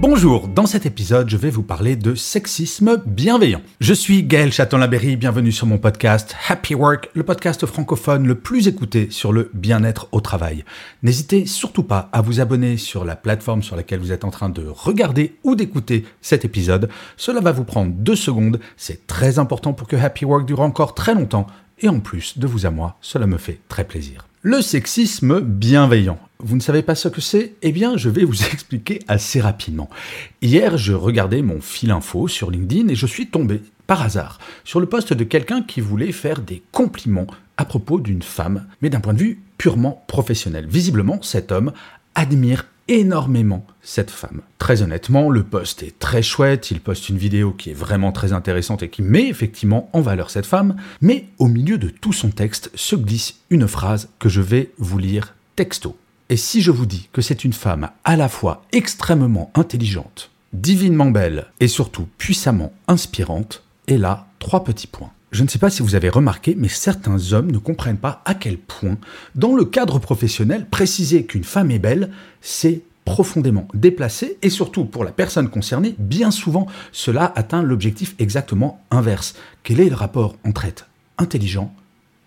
Bonjour, dans cet épisode, je vais vous parler de sexisme bienveillant. Je suis Gaël Châtelain-Berry, bienvenue sur mon podcast Happy Work, le podcast francophone le plus écouté sur le bien-être au travail. N'hésitez surtout pas à vous abonner sur la plateforme sur laquelle vous êtes en train de regarder ou d'écouter cet épisode. Cela va vous prendre deux secondes, c'est très important pour que Happy Work dure encore très longtemps, et en plus de vous à moi, cela me fait très plaisir. Le sexisme bienveillant. Vous ne savez pas ce que c'est? Eh bien, je vais vous expliquer assez rapidement. Hier, je regardais mon fil info sur LinkedIn et je suis tombé, par hasard, sur le poste de quelqu'un qui voulait faire des compliments à propos d'une femme, mais d'un point de vue purement professionnel. Visiblement, cet homme admire énormément cette femme. Très honnêtement, le post est très chouette, il poste une vidéo qui est vraiment très intéressante et qui met effectivement en valeur cette femme, mais au milieu de tout son texte se glisse une phrase que je vais vous lire texto. Et si je vous dis que c'est une femme à la fois extrêmement intelligente, divinement belle et surtout puissamment inspirante, et là, trois petits points. Je ne sais pas si vous avez remarqué, mais certains hommes ne comprennent pas à quel point, dans le cadre professionnel, préciser qu'une femme est belle, c'est profondément déplacé et surtout pour la personne concernée, bien souvent, cela atteint l'objectif exactement inverse. Quel est le rapport entre être intelligent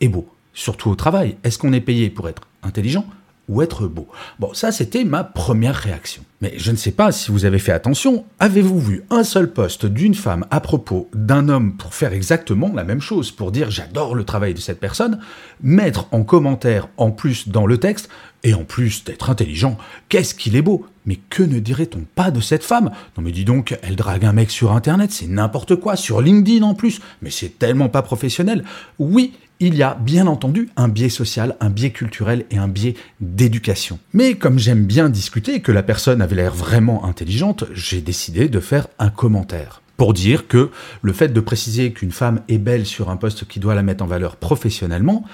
et beau? Surtout au travail, est-ce qu'on est payé pour être intelligent? Ou être beau. Bon, ça c'était ma première réaction. Mais je ne sais pas si vous avez fait attention, avez-vous vu un seul poste d'une femme à propos d'un homme pour faire exactement la même chose, pour dire j'adore le travail de cette personne, mettre en commentaire en plus dans le texte, et en plus d'être intelligent, qu'est-ce qu'il est beau Mais que ne dirait-on pas de cette femme? Non mais dis donc, elle drague un mec sur internet, c'est n'importe quoi, sur LinkedIn en plus, mais c'est tellement pas professionnel. Oui, il y a bien entendu un biais social, un biais culturel et un biais d'éducation. Mais comme j'aime bien discuter et que la personne avait l'air vraiment intelligente, j'ai décidé de faire un commentaire pour dire que le fait de préciser qu'une femme est belle sur un poste qui doit la mettre en valeur professionnellement,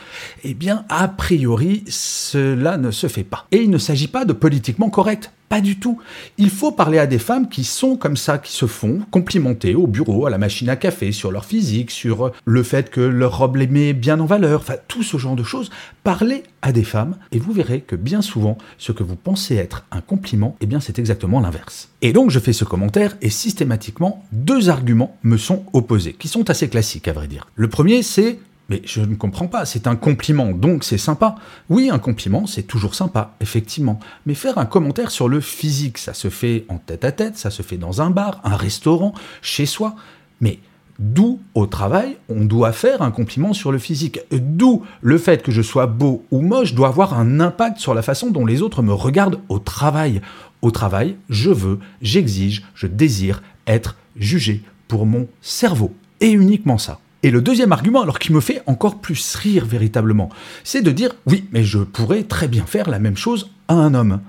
eh bien, a priori, cela ne se fait pas. Et il ne s'agit pas de politiquement correct. Pas du tout. Il faut parler à des femmes qui sont comme ça, qui se font complimenter au bureau, à la machine à café, sur leur physique, sur le fait que leur robe les met bien en valeur, enfin tout ce genre de choses. Parlez à des femmes et vous verrez que bien souvent, ce que vous pensez être un compliment, eh bien c'est exactement l'inverse. Et donc je fais ce commentaire et systématiquement, deux arguments me sont opposés, qui sont assez classiques à vrai dire. Le premier c'est mais je ne comprends pas, c'est un compliment, donc c'est sympa. Oui, un compliment, c'est toujours sympa, effectivement. Mais faire un commentaire sur le physique, ça se fait en tête à tête, ça se fait dans un bar, un restaurant, chez soi. Mais d'où au travail, on doit faire un compliment sur le physique? D'où le fait que je sois beau ou moche doit avoir un impact sur la façon dont les autres me regardent au travail? Au travail, je veux, j'exige, je désire être jugé pour mon cerveau. Et uniquement ça. Et le deuxième argument, alors qui me fait encore plus rire véritablement, c'est de dire oui, mais je pourrais très bien faire la même chose à un homme.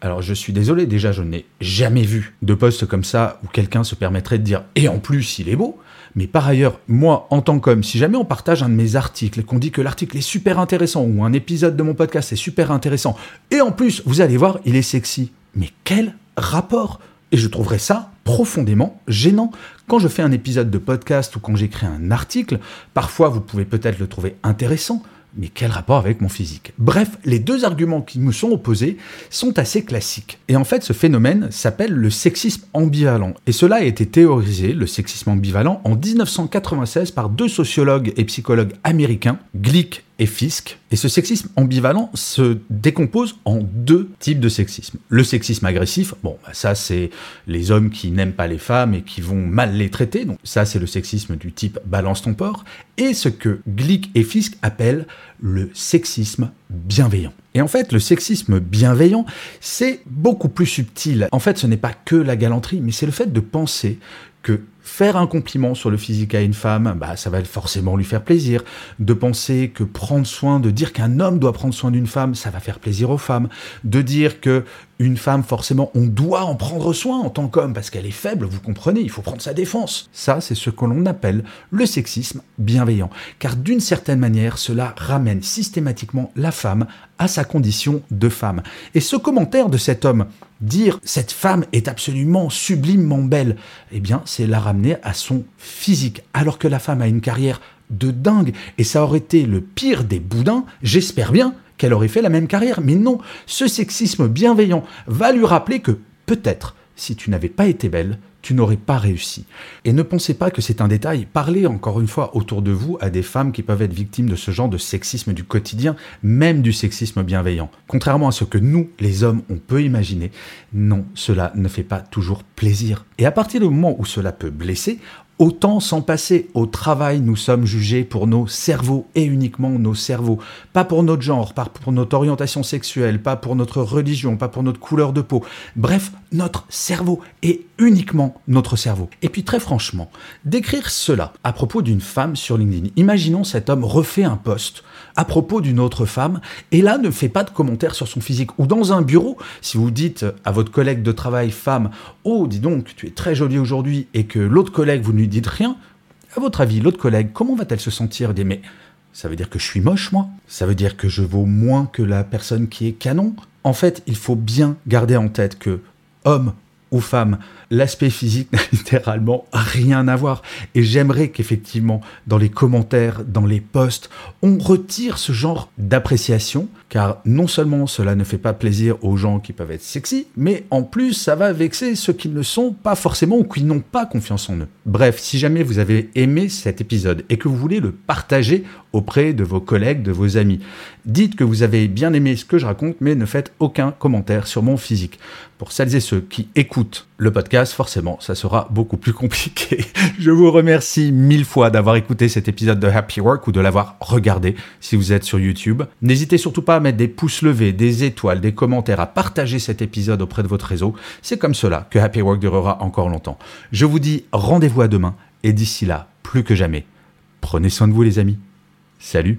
Alors je suis désolé, déjà je n'ai jamais vu de poste comme ça où quelqu'un se permettrait de dire et en plus il est beau. Mais par ailleurs, moi en tant qu'homme, si jamais on partage un de mes articles qu'on dit que l'article est super intéressant ou un épisode de mon podcast est super intéressant et en plus vous allez voir il est sexy, mais quel rapport? Et je trouverais ça profondément gênant. Quand je fais un épisode de podcast ou quand j'écris un article, parfois vous pouvez peut-être le trouver intéressant, mais quel rapport avec mon physique? Bref, les deux arguments qui me sont opposés sont assez classiques. Et en fait, ce phénomène s'appelle le sexisme ambivalent. Et cela a été théorisé, le sexisme ambivalent, en 1996 par deux sociologues et psychologues américains, Glick et. Et ce sexisme ambivalent se décompose en deux types de sexisme. Le sexisme agressif, bon, bah ça c'est les hommes qui n'aiment pas les femmes et qui vont mal les traiter, donc ça c'est le sexisme du type balance ton porc. Et ce que Glick et Fisk appellent le sexisme bienveillant. Et en fait, le sexisme bienveillant, c'est beaucoup plus subtil. En fait, ce n'est pas que la galanterie, mais c'est le fait de penser que faire un compliment sur le physique à une femme, bah, ça va forcément lui faire plaisir. De penser que prendre soin, de dire qu'un homme doit prendre soin d'une femme, ça va faire plaisir aux femmes. De dire que une femme, forcément, on doit en prendre soin en tant qu'homme parce qu'elle est faible, vous comprenez, il faut prendre sa défense. Ça, c'est ce que l'on appelle le sexisme bienveillant. Car d'une certaine manière, cela ramène systématiquement la femme à sa condition de femme. Et ce commentaire de cet homme, dire cette femme est absolument sublimement belle, eh bien, c'est la ramener à son physique, alors que la femme a une carrière de dingue, et ça aurait été le pire des boudins, j'espère bien, qu'elle aurait fait la même carrière. Mais non, ce sexisme bienveillant va lui rappeler que peut-être, si tu n'avais pas été belle, tu n'aurais pas réussi. Et ne pensez pas que c'est un détail. Parlez encore une fois autour de vous à des femmes qui peuvent être victimes de ce genre de sexisme du quotidien, même du sexisme bienveillant. Contrairement à ce que nous, les hommes, on peut imaginer, non, cela ne fait pas toujours plaisir. Et à partir du moment où cela peut blesser, Autant s'en passer. Au travail, nous sommes jugés pour nos cerveaux et uniquement nos cerveaux. Pas pour notre genre, pas pour notre orientation sexuelle, pas pour notre religion, pas pour notre couleur de peau. Bref, notre cerveau et uniquement notre cerveau. Et puis très franchement, d'écrire cela à propos d'une femme sur LinkedIn. Imaginons cet homme refait un post à propos d'une autre femme et là ne fait pas de commentaires sur son physique. Ou dans un bureau, si vous dites à votre collègue de travail femme, oh dis donc, tu es très jolie aujourd'hui et que l'autre collègue vous ne dites rien, à votre avis, l'autre collègue, comment va-t-elle se sentir Dit mais ça veut dire que je suis moche, moi? Ça veut dire que je vaux moins que la personne qui est canon? En fait, il faut bien garder en tête que homme ou femme, l'aspect physique n'a littéralement rien à voir. Et j'aimerais qu'effectivement, dans les commentaires, dans les posts, on retire ce genre d'appréciation, car non seulement cela ne fait pas plaisir aux gens qui peuvent être sexy, mais en plus ça va vexer ceux qui ne sont pas forcément ou qui n'ont pas confiance en eux. Bref, si jamais vous avez aimé cet épisode et que vous voulez le partager auprès de vos collègues, de vos amis, dites que vous avez bien aimé ce que je raconte, mais ne faites aucun commentaire sur mon physique. Pour celles et ceux qui écoutent le podcast, forcément, ça sera beaucoup plus compliqué. Je vous remercie mille fois d'avoir écouté cet épisode de Happy Work ou de l'avoir regardé si vous êtes sur YouTube. N'hésitez surtout pas à mettre des pouces levés, des étoiles, des commentaires, à partager cet épisode auprès de votre réseau. C'est comme cela que Happy Work durera encore longtemps. Je vous dis rendez-vous à demain et d'ici là, plus que jamais, prenez soin de vous les amis. Salut